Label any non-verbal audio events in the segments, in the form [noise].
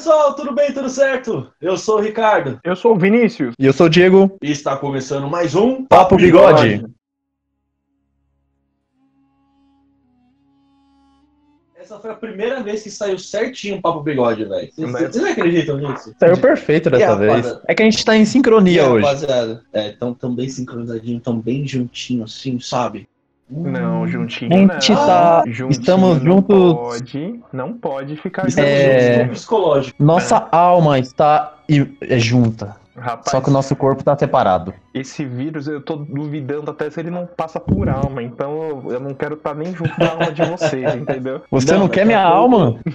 Pessoal, tudo bem, tudo certo? Eu sou o Ricardo Eu sou o Vinícius. E eu sou o Diego. e está começando mais um Papo Bigode. Essa foi a primeira vez que saiu certinho o Papo Bigode, velho. Vocês acreditam nisso? Saiu perfeito dessa E, vez. rapaziada? É que a gente tá em E, sincronia hoje. rapaziada, é, tão, tão bem sincronizadinho, tão bem juntinho assim, sabe? Não, juntinho A não. gente tá- Juntinho estamos não juntos- Pode, não pode ficar Estamos junto. É. juntos no psicológico. Nossa alma está é junta. Rapaz, Só que o nosso corpo tá separado. esse vírus eu tô duvidando até se ele não passa por alma. Então eu- eu não quero estar nem junto da alma de vocês, [laughs] entendeu? Você não, Não, quer daqui minha alma? [laughs]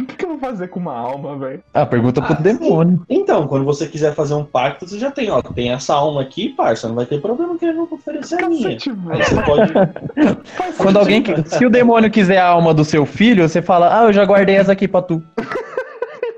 O que, que eu vou fazer com uma alma, velho? Ah, pergunta pro Ah, demônio. Então, quando você quiser fazer um pacto, você já tem, ó, tem essa alma aqui, parça, não vai ter problema que eu vou oferecer a minha. Aí velho. você pode. [laughs] Faz Quando alguém. Se o demônio quiser a alma do seu filho, você fala, ah, eu já guardei essa aqui pra tu.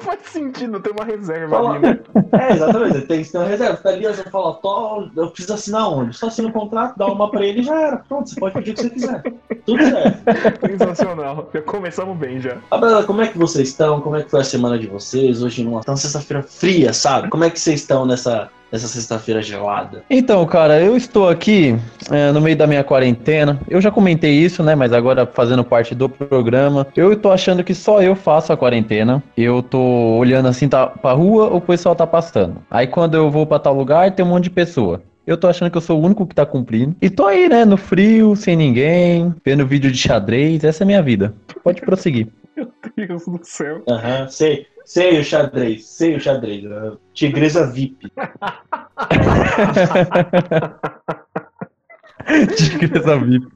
Faz sentido, tem uma reserva Fala- ali, né? [laughs] É, exatamente. Tem que ter uma reserva. Fica ali, você fala, Tó, eu preciso assinar onde? Só assina o contrato, dá uma pra ele e já era. Pronto, você pode pedir o que você quiser. Tudo certo. [laughs] Sensacional. Já começamos bem já. Rapaziada, como é que vocês estão? Como é que foi a semana de vocês? Hoje numa tão sexta-feira fria, sabe? Como é que vocês estão nessa, nessa sexta-feira gelada? Então, cara, eu estou aqui é, no meio da minha quarentena. Eu já comentei isso, né? Mas agora fazendo parte do programa. Eu tô achando que só eu faço a quarentena. Eu tô olhando assim tá, pra rua, o pessoal tá passando. Aí quando eu vou pra tal lugar, tem um monte de pessoa. Eu tô achando que eu sou o único que tá cumprindo. E tô aí, né? No frio, sem ninguém, vendo vídeo de xadrez. Essa é a minha vida. Pode prosseguir. [laughs] Deus do céu. Aham, sei. Sei o xadrez, sei o xadrez. né? Tigresa VIP. [laughs] Tigresa VIP.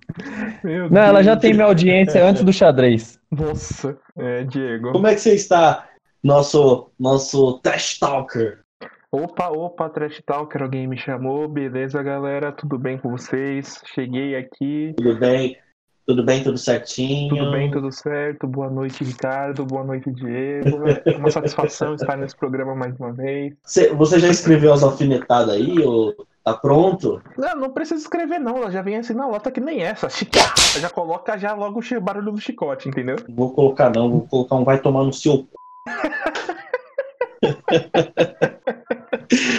Meu Não, ela Deus. já tem minha audiência antes do xadrez. Nossa, é, Diego. Como é que você está, nosso, nosso trash talker? Opa, opa, Trash Talker, alguém me chamou. Beleza, galera? Tudo bem com vocês? Cheguei aqui. Tudo bem? Tudo bem, tudo certinho? Tudo bem, tudo certo? Boa noite, Ricardo. Boa noite, Diego. É uma satisfação estar nesse programa mais uma vez. Você, já escreveu as alfinetadas aí? Ou tá pronto? Não, não precisa escrever, não. Ela já vem assim na lota que nem essa. [laughs] Já coloca já logo o barulho do chicote, entendeu? Vou colocar não, vou colocar um vai tomar no seu. [laughs]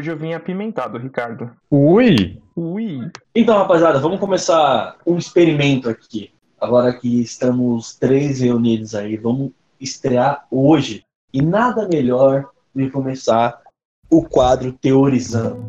Hoje eu vim apimentado, Ricardo. Ui! Ui! Então, rapaziada, vamos começar um experimento aqui. Agora que estamos três reunidos aí, vamos estrear hoje. E nada melhor do que começar o quadro Teorizando.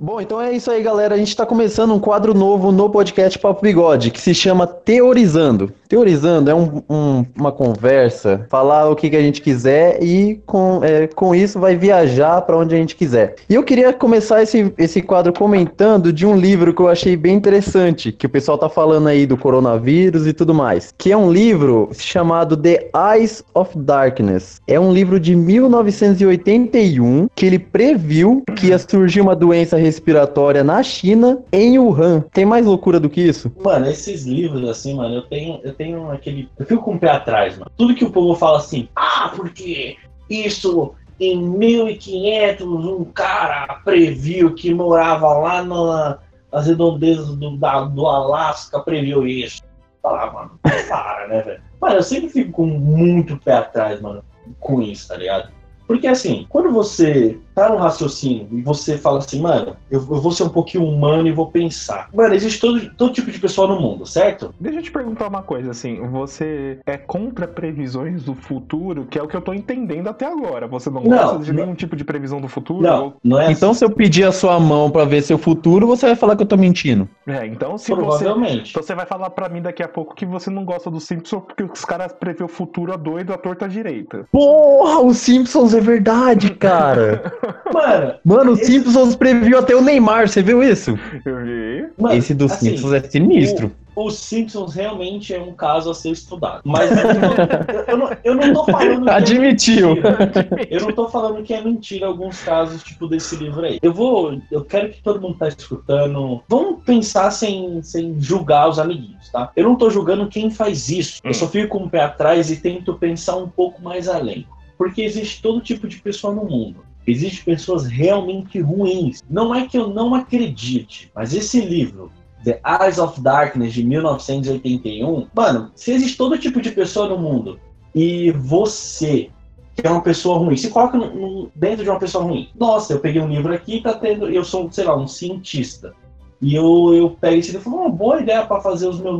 Bom, então é isso aí, galera. A gente está começando um quadro novo no podcast Papo Bigode, que se chama Teorizando. Teorizando é um- um- uma conversa, falar o que, que a gente quiser e com, é, com isso vai viajar para onde a gente quiser. E eu queria começar esse, esse quadro comentando de um livro que eu achei bem interessante, que o pessoal tá falando aí do coronavírus e tudo mais, que é um livro chamado The Eyes of Darkness. É um livro de 1981 que ele previu que ia surgir uma doença respiratória na China, em Wuhan. Tem mais loucura do que isso? Mano, esses livros, assim, mano, eu tenho, eu tenho aquele. Eu fico com o pé atrás, mano. Tudo que o povo fala assim, ah, porque isso em 1500 um cara previu que morava lá na- nas redondezas do, da- do Alasca, previu isso. Ah, mano, para, né, velho? Mano, eu sempre fico com muito pé atrás, mano, com isso, tá ligado? Porque assim, quando você tá no raciocínio e você fala assim, mano, eu, eu vou ser um pouquinho humano e vou pensar. Mano, existe todo, todo tipo de pessoa no mundo, certo? Deixa eu te perguntar uma coisa, assim, você é contra previsões do futuro, que é o que eu tô entendendo até agora. Você não, Não, gosta de não. nenhum tipo de previsão do futuro? Não, não é Então, se eu pedir a sua mão pra ver seu futuro, você vai falar que eu tô mentindo. É, então se assim, você. provavelmente. Então você vai falar pra mim daqui a pouco que você não gosta do Simpsons porque os caras prevê o futuro a doido, a torta à direita. Porra, os Simpsons é verdade, cara. [laughs] Mano, Mano, os Esse- Simpsons previu até o Neymar, você viu isso? Eu vi. mano Esse dos assim, Simpsons é sinistro. Os Simpsons realmente é um caso a ser estudado. Mas eu não, eu não, eu não tô falando que é Admitiu. mentira. Eu não tô falando que é mentira alguns casos, tipo, desse livro aí. Eu vou. Eu quero que todo mundo tá escutando. Vamos pensar sem, sem julgar os amiguinhos, tá? Eu não tô julgando quem faz isso. Eu Hum. só fico com o pé atrás e tento pensar um pouco mais além. Porque existe todo tipo de pessoa no mundo. Existem pessoas realmente ruins. Não é que eu não acredite, mas esse livro, The Eyes of Darkness, de 1981, mano, se existe todo tipo de pessoa no mundo e você, que é uma pessoa ruim, se coloca no, no, dentro de uma pessoa ruim. Nossa, eu peguei um livro aqui, tá tendo, eu sou, sei lá, um cientista. E eu, eu pego esse livro uma boa ideia para fazer os, meu,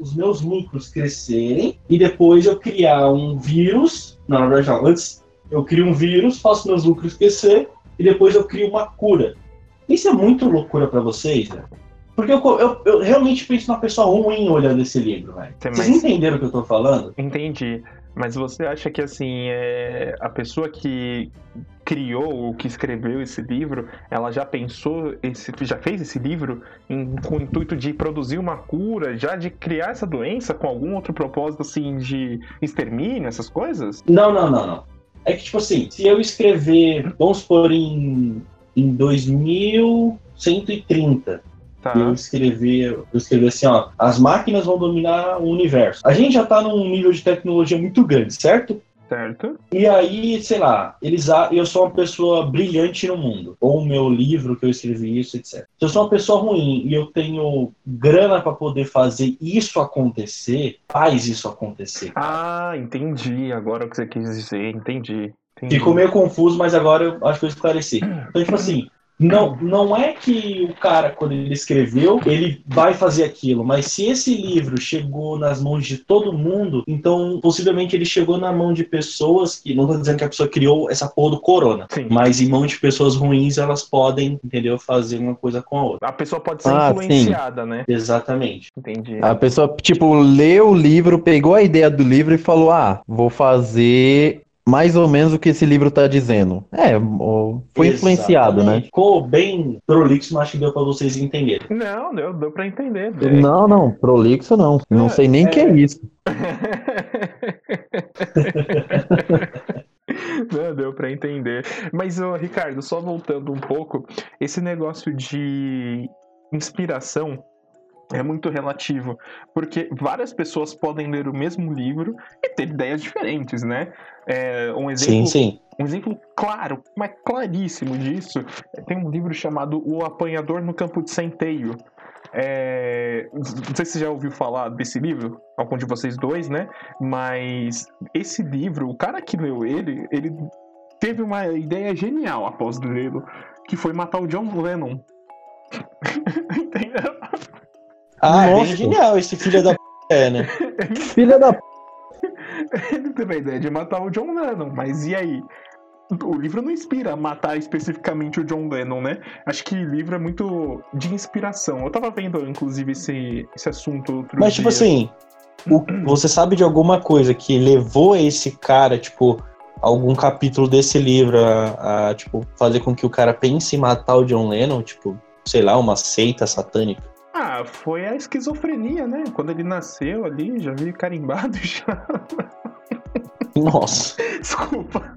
os meus lucros crescerem e depois eu criar um vírus. Não, na verdade, não. Antes eu crio um vírus, faço meus lucros crescer e depois eu crio uma cura. Isso é muito loucura para vocês, né? Porque eu, eu, eu, realmente penso numa pessoa ruim olhando esse livro, velho. Vocês entenderam o que eu tô falando? Entendi. Mas você acha que assim, é... a pessoa que criou ou que escreveu esse livro, ela já pensou, esse, já fez esse livro em, com o intuito de produzir uma cura, já de criar essa doença com algum outro propósito assim de extermínio, essas coisas? Não, não, não, não. É que tipo assim, se eu escrever, vamos por em, em 2130, Tá. Eu escrevi, eu escrevi assim, ó, as máquinas vão dominar o universo. A gente já tá num nível de tecnologia muito grande, certo? Certo. E aí, sei lá, eles eu sou uma pessoa brilhante no mundo. Ou o meu livro que eu escrevi isso, etc. Se eu sou uma pessoa ruim e eu tenho grana para poder fazer isso acontecer, faz isso acontecer. Cara. Ah, entendi. Agora o que você quis dizer, entendi. entendi. Ficou meio confuso, mas agora eu acho que eu esclareci. Então, tipo assim, não, não é que o cara, quando ele escreveu, ele vai fazer aquilo, mas se esse livro chegou nas mãos de todo mundo, então possivelmente ele chegou na mão de pessoas que, não tô dizendo que a pessoa criou essa porra do corona, Sim. mas em mão de pessoas ruins elas podem, entendeu, fazer uma coisa com a outra. A pessoa pode ser ah, influenciada, sim. né? Exatamente. Entendi. A pessoa, tipo, leu o livro, pegou a ideia do livro e falou: ah, vou fazer mais ou menos o que esse livro está dizendo. É, foi influenciado, né? Ficou bem prolixo, mas acho que deu para vocês entenderem. Não, deu, deu para entender. Bem. Não, não, prolixo não. Não sei nem o é... que é isso. [laughs] Não, deu para entender. Mas, oh, Ricardo, só voltando um pouco, esse negócio de inspiração é muito relativo, porque várias pessoas podem ler o mesmo livro e ter ideias diferentes, né? É, um exemplo, sim, sim. Um exemplo claro, mas claríssimo disso, tem um livro chamado O Apanhador no Campo de Centeio. É, não sei se você já ouviu falar desse livro, algum de vocês dois, né? Mas esse livro, o cara que leu ele, ele teve uma ideia genial após lê-lo, que foi matar o John Lennon. [laughs] Entendeu? Ah, Nossa. é bem genial esse filho da p... é, né? [laughs] Filha da p... Ele teve a ideia de matar o John Lennon, mas e aí? O livro não inspira a matar especificamente o John Lennon, né? Acho que o livro é muito de inspiração. Eu tava vendo, inclusive, esse, esse assunto outro Mas, tipo dia. tipo assim, o, você sabe de alguma coisa que levou esse cara, tipo, algum capítulo desse livro a, a, tipo, fazer com que o cara pense em matar o John Lennon? Tipo, sei lá, uma seita satânica? Foi a esquizofrenia, né? Quando ele nasceu ali, já vi carimbado [laughs] já. Nossa. Desculpa.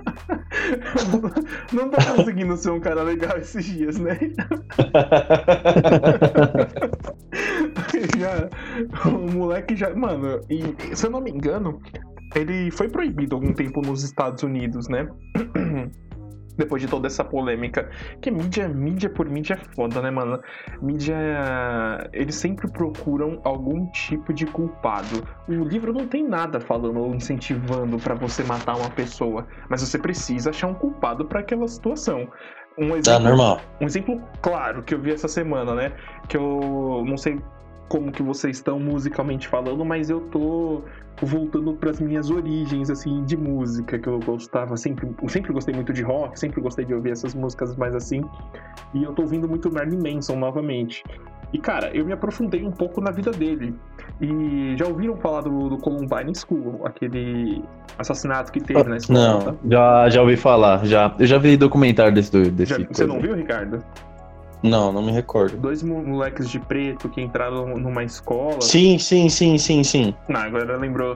[laughs] Não tá conseguindo ser um cara legal esses dias, né? [laughs] já, o moleque já. Mano, e, se eu não me engano, ele foi proibido algum tempo nos Estados Unidos, né? [clears throat] depois de toda essa polêmica. Que mídia, mídia por mídia é foda, né, mano? Mídia. Eles sempre procuram algum tipo de culpado. O livro não tem nada falando ou incentivando para você matar uma pessoa, mas você precisa achar um culpado para aquela situação. Um exemplo, tá normal. Um exemplo claro que eu vi essa semana, né? Que eu não sei como que vocês estão musicalmente falando, mas eu tô voltando para as minhas origens assim de música que eu gostava sempre, eu sempre gostei muito de rock, sempre gostei de ouvir essas músicas mais assim. E eu tô ouvindo muito Marilyn Manson novamente. E cara, eu me aprofundei um pouco na vida dele. E já ouviram falar do, do Columbine School, aquele assassinato que teve na escola? Não, tá? já, já ouvi falar, já. Eu já vi documentário desse, desse já, Você não viu, Ricardo? Não, não me recordo. Dois moleques de preto que entraram numa escola. Sim, sim, sim, sim, sim. Não, agora lembrou.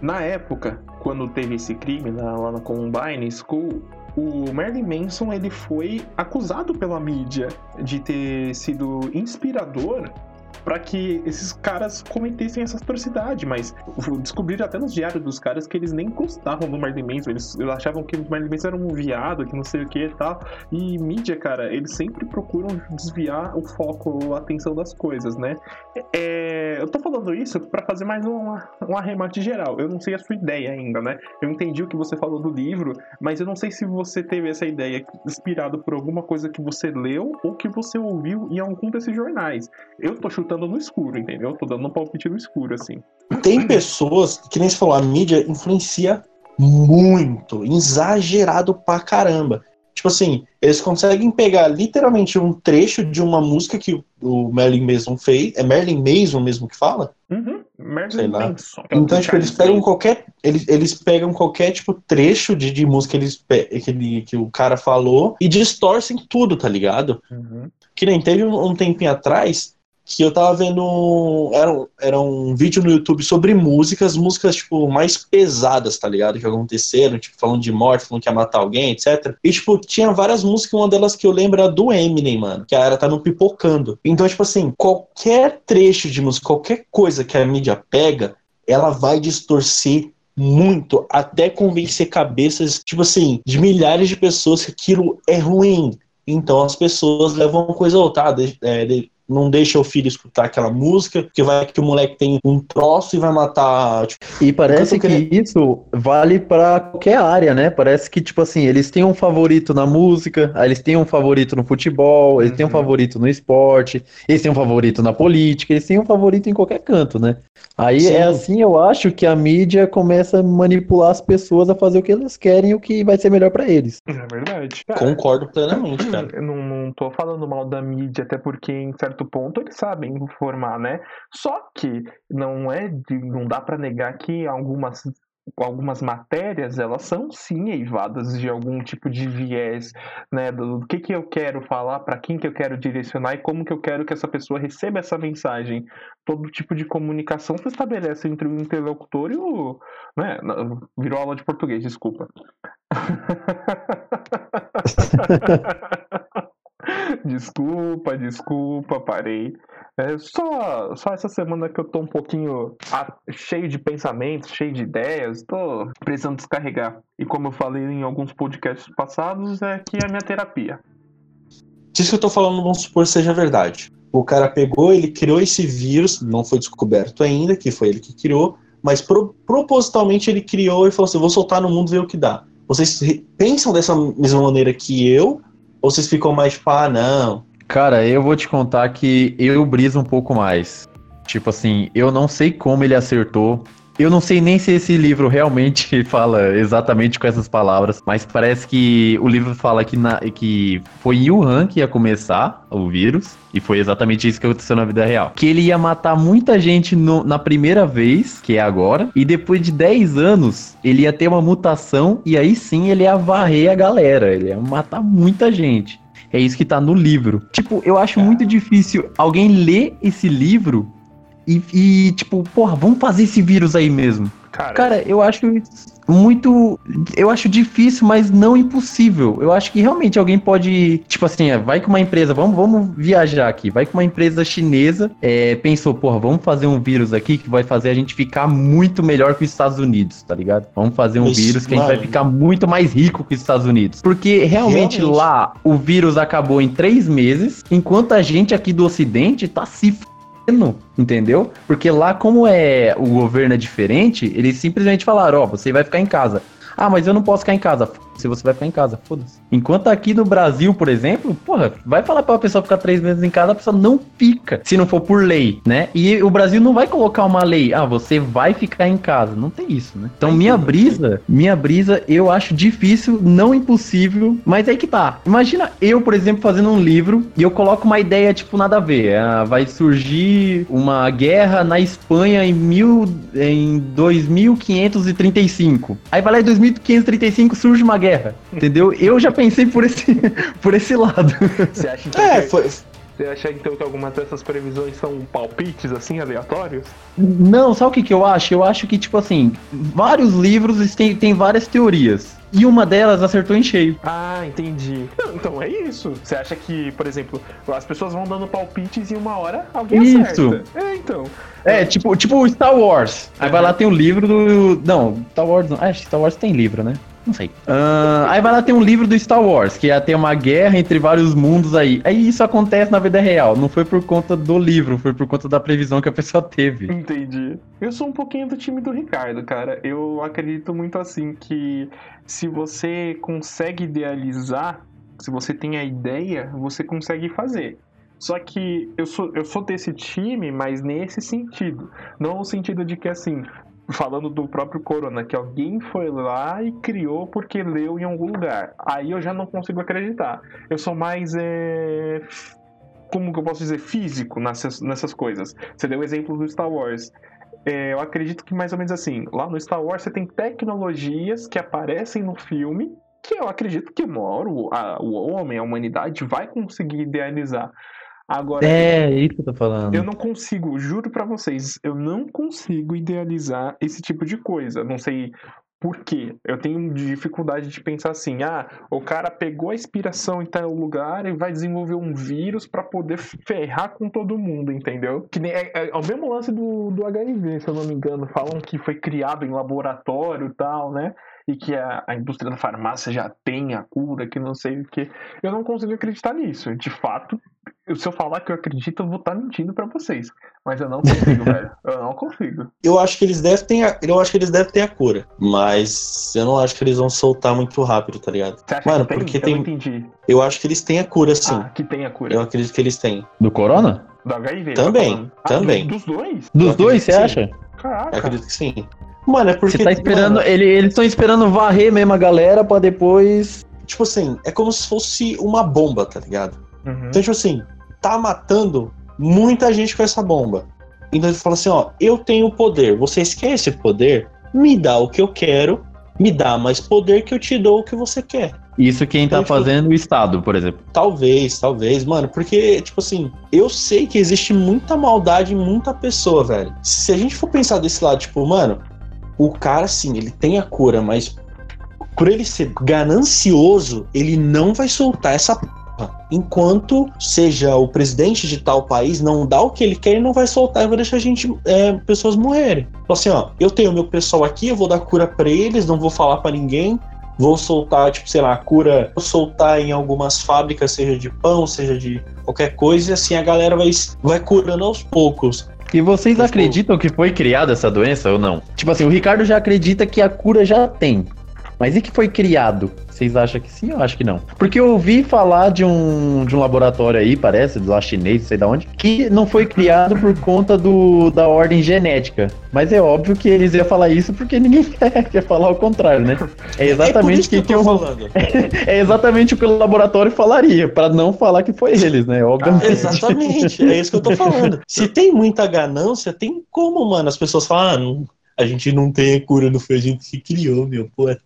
Na época, quando teve esse crime lá, na Columbine School, o Marilyn Manson ele foi acusado pela mídia de ter sido inspirador para que esses caras cometessem essa atrocidade, mas descobriram até nos diários dos caras que eles nem gostavam do Marley Manson, eles, eles achavam que o Marley Manson era um viado, que não sei o que e tal. E mídia, cara, eles sempre procuram desviar o foco, a atenção das coisas, né? É, eu tô falando isso para fazer mais um, um arremate geral. Eu não sei a sua ideia ainda, né? Eu entendi o que você falou do livro, mas eu não sei se você teve essa ideia inspirado por alguma coisa que você leu ou que você ouviu em algum desses jornais. Eu tô chutando no escuro, entendeu? Tô dando um palpite no escuro, assim. Tem pessoas, que nem você falou, a mídia influencia muito, exagerado pra caramba. Tipo assim, eles conseguem pegar literalmente um trecho de uma música que o Merlin Mason fez. É Merlin Mason mesmo que fala? Uhum. Merlin Mason. Então, tipo, eles pegam qualquer. Eles, eles pegam qualquer, tipo, trecho de, de música que, eles, que, ele, que o cara falou e distorcem tudo, tá ligado? Uhum. Que nem teve um, um tempinho atrás que eu tava vendo. Era, era um vídeo no YouTube sobre músicas, músicas, tipo, mais pesadas, tá ligado? Que aconteceram, tipo, falando de morte, falando que ia matar alguém, etc. E, tipo, tinha várias músicas, uma delas que eu lembro era do Eminem, mano, que era tá no pipocando. Então, tipo assim, qualquer trecho de música, qualquer coisa que a mídia pega, ela vai distorcer muito até convencer cabeças, tipo assim, de milhares de pessoas que aquilo é ruim. Então as pessoas levam coisa outra, ah, é, não deixa o filho escutar aquela música, porque vai que o moleque tem um troço e vai matar. Tipo, e parece que querendo... isso vale para qualquer área, né? Parece que, tipo assim, eles têm um favorito na música, eles têm um favorito no futebol, eles uhum. têm um uhum. favorito no esporte, eles têm um favorito na política, eles têm um favorito em qualquer canto, né? Aí Sim. é assim, eu acho que a mídia começa a manipular as pessoas a fazer o que elas querem e o que vai ser melhor para eles. É verdade. Cara, Concordo plenamente, cara. Eu não, não tô falando mal da mídia, até porque em certo ponto eles sabem informar, né? Só que não é de, não dá para negar que algumas algumas matérias elas são sim eivadas de algum tipo de viés, né, do, do que que eu quero falar, para quem que eu quero direcionar e como que eu quero que essa pessoa receba essa mensagem. Todo tipo de comunicação se estabelece entre o interlocutor e o, né, virou aula de português, [laughs] [laughs] desculpa. desculpa, parei. É só, só essa semana que eu tô um pouquinho cheio de pensamentos, cheio de ideias, tô precisando descarregar. E como eu falei em alguns podcasts passados, é que é a minha terapia. Isso que eu tô falando, vamos supor, seja verdade. O cara pegou, ele criou esse vírus, não foi descoberto ainda, que foi ele que criou, mas pro, propositalmente ele criou e falou assim: vou soltar no mundo ver o que dá. Vocês pensam dessa mesma maneira que eu, ou vocês ficam mais tipo, ah, não. Cara, eu vou te contar que eu briso um pouco mais. Tipo assim, eu não sei como ele acertou. Eu não sei nem se esse livro realmente [laughs] fala exatamente com essas palavras, mas parece que o livro fala que, na, que foi em Wuhan que ia começar o vírus, e foi exatamente isso que aconteceu na vida real. Que ele ia matar muita gente no, na primeira vez, que é agora, e depois de 10 anos ele ia ter uma mutação, e aí sim ele ia varrer a galera, ele ia matar muita gente. É isso que tá no livro. Tipo, eu acho muito difícil alguém ler esse livro e, e, tipo, porra, vamos fazer esse vírus aí mesmo. Cara, Cara eu acho muito. Eu acho difícil, mas não impossível. Eu acho que realmente alguém pode. Tipo assim, é, vai com uma empresa. Vamos, vamos viajar aqui. Vai com uma empresa chinesa. É, pensou, porra, vamos fazer um vírus aqui que vai fazer a gente ficar muito melhor que os Estados Unidos, tá ligado? Vamos fazer um Isso, vírus que a gente vai ficar muito mais rico que os Estados Unidos. Porque realmente, realmente lá o vírus acabou em três meses, enquanto a gente aqui do Ocidente tá se entendeu? Porque lá, como é o governo é diferente, eles simplesmente falaram: Ó, oh, você vai ficar em casa. Ah, mas eu não posso ficar em casa. Se você vai ficar em casa, foda-se. Enquanto aqui no Brasil, por exemplo, porra, vai falar pra uma pessoa ficar três meses em casa, a pessoa não fica, se não for por lei, né? E o Brasil não vai colocar uma lei, ah, você vai ficar em casa. Não tem isso, né? Então, minha brisa, minha brisa, eu acho difícil, não impossível, mas aí que tá. Imagina eu, por exemplo, fazendo um livro e eu coloco uma ideia, tipo, nada a ver. Ah, vai surgir uma guerra na Espanha em, mil, em 2535. Aí vai lá em 2535 surge uma guerra, entendeu? Eu já pensei por esse, [laughs] por esse lado. Você acha então é, que... foi... Você acha então que algumas dessas previsões são palpites, assim, aleatórios? Não, sabe o que, que eu acho? Eu acho que, tipo assim, vários livros têm, têm várias teorias. e uma delas acertou em cheio. Ah, entendi. Não, então é isso. Você acha que, por exemplo, as pessoas vão dando palpites e uma hora alguém Isso. acerta. É, então. É, tipo, tipo Star Wars. Aí vai lá, tem um livro do. Não, Star Wars não. Ah, acho que Star Wars tem livro, né? Não sei. Ah, aí vai lá, tem um livro do Star Wars, que ia ter uma guerra entre vários mundos aí. Aí isso acontece na vida real. Não foi por conta do livro, foi por conta da previsão que a pessoa teve. Entendi. Eu sou um pouquinho do time do Ricardo, cara. Eu acredito muito assim que se você consegue idealizar, se você tem a ideia, você consegue fazer. Só que eu sou, eu sou desse time, mas nesse sentido. Não no sentido de que, assim, falando do próprio Corona, que alguém foi lá e criou porque leu em algum lugar. Aí eu já não consigo acreditar. Eu sou mais. É... Como que eu posso dizer? Físico nessas, nessas coisas. Você deu o exemplo do Star Wars. É, eu acredito que mais ou menos assim, lá no Star Wars você tem tecnologias que aparecem no filme que eu acredito que hora o, o homem, a humanidade vai conseguir idealizar. Agora, É, isso que eu tô falando. eu não consigo, juro pra vocês, eu não consigo idealizar esse tipo de coisa. Não sei por quê. Eu tenho dificuldade de pensar assim: ah, o cara pegou a inspiração em tal lugar e vai desenvolver um vírus pra poder ferrar com todo mundo, entendeu? Que nem, é, é, é o mesmo lance do, do HIV, se eu não me engano. Falam que foi criado em laboratório e tal, né? E que a, a indústria da farmácia já tem a cura, que não sei o que. Eu não consigo acreditar nisso. De fato, eu- se eu falar que eu acredito, eu vou estar mentindo pra vocês. Mas eu não [laughs] consigo, velho. Eu não consigo. Eu acho que eles devem ter a, eu acho que eles devem ter a cura, mas eu não acho que eles vão soltar muito rápido, tá ligado? Você acha Mano, que tem? porque eu tem- não entendi. Eu acho que eles têm a cura sim. Ah, que tem a cura. Eu acredito que eles têm. Do Corona? Do HIV. Também, tá falando. Ah, também. dos, dois? Dos Eu dois, você acha? Eu Caraca. acredito que sim. Mano, é porque Você tá esperando. mano, Ele, eles estão esperando varrer mesmo a galera pra depois. tipo assim, é como se fosse uma bomba, tá ligado? Uhum. Então, tipo assim, tá matando muita gente com essa bomba. Então ele fala assim, ó, eu tenho poder. Vocês querem esse poder? Me dá o que eu quero, me dá mais poder que eu te dou o que você quer. Isso quem tá Então, tipo- fazendo o Estado, por exemplo. Talvez, talvez, mano, porque, tipo assim, eu sei que existe muita maldade em muita pessoa, velho. Se a gente for pensar desse lado, tipo, mano, o cara, sim, ele tem a cura, mas por ele ser ganancioso, ele não vai soltar essa porra. Enquanto seja o presidente de tal país não dá o que ele quer, ele não vai soltar e vai deixar a gente, é, pessoas morrerem. Fala assim, ó, eu tenho meu pessoal aqui, eu vou dar cura pra eles, não vou falar pra ninguém, vou soltar, tipo, sei lá, a cura, vou soltar em algumas fábricas, seja de pão, seja de qualquer coisa, e assim a galera vai, vai curando aos poucos. E vocês acreditam que foi criada essa doença ou não? Tipo assim, o Ricardo já acredita que a cura já tem. Mas e que foi criado? Vocês acham que sim ou acho que não? Porque eu ouvi falar de um, de um laboratório aí, parece, do lá chinês, não sei da onde, que não foi criado por conta do, da ordem genética. Mas é óbvio que eles iam falar isso porque ninguém [laughs] quer, quer falar o contrário, né? É é exatamente o que, que que eu falando. [laughs] É exatamente o que o laboratório falaria, pra não falar que foi eles, né? Obviamente. Exatamente, é isso que eu tô falando. Se tem muita ganância, tem como, mano, as pessoas falam, ah, não- a gente não tem a cura, não foi a gente que criou, meu, porra.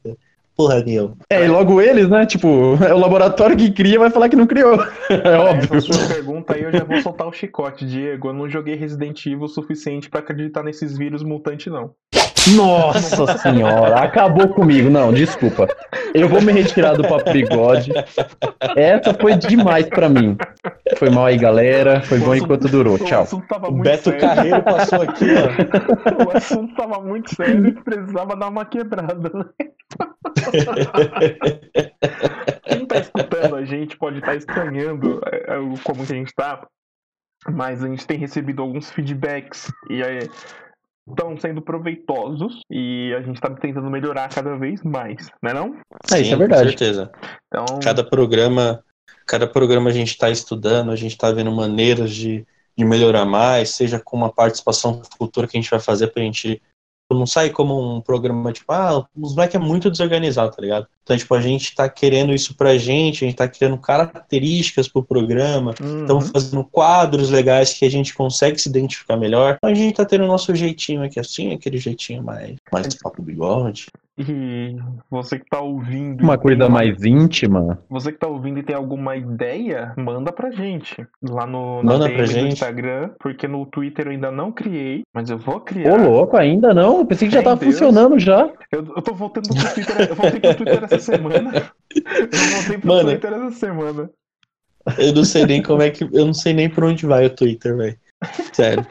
Porra nenhuma. É, e logo eles, né? Tipo, [laughs] é o laboratório que cria vai falar que não criou. [laughs] É óbvio. Essa sua pergunta aí eu já vou soltar o chicote, Diego. Eu não joguei Resident Evil o suficiente pra acreditar nesses vírus mutantes, não. Nossa senhora, acabou comigo. Não, desculpa. Eu vou me retirar do papo bigode. Essa foi demais pra mim. Foi mal aí, galera. Foi bom enquanto durou. O Tchau. assunto tava O muito Beto sério. Carreiro passou aqui, ó. O assunto tava muito sério e precisava dar uma quebrada, né? Quem tá escutando a gente pode estar estranhando é, é, o- como que a gente tá, mas a gente tem recebido alguns feedbacks e estão sendo proveitosos e a gente tá tentando melhorar cada vez mais, né não? É, isso é verdade. Com certeza. Então, Cada programa, cada programa a gente está estudando, a gente está vendo maneiras de, de melhorar mais, seja com uma participação futura que a gente vai fazer pra gente não sair como um programa tipo, ah, os moleques é muito desorganizado, tá ligado? Então, tipo, a gente tá querendo isso pra gente, a gente tá criando características pro programa, uhum. estamos fazendo quadros legais que a gente consegue se identificar melhor. Então, a gente tá tendo o nosso jeitinho aqui assim, aquele jeitinho mais, mais papo bigode. E você que tá ouvindo. Uma coisa tem mais íntima. Você que tá ouvindo e tem alguma ideia, manda pra gente. Lá no, Manda DM pra gente. Instagram, porque no Twitter eu ainda não criei, mas eu vou criar. Ô, louco, ainda não? Eu pensei que já Meu tava Deus. funcionando já. Eu, eu tô voltando pro Twitter. Eu voltei pro Twitter essa semana. Eu voltei pro Mano. Twitter essa semana. Eu não sei nem como é que. Eu não sei nem por onde vai o Twitter, velho. Sério.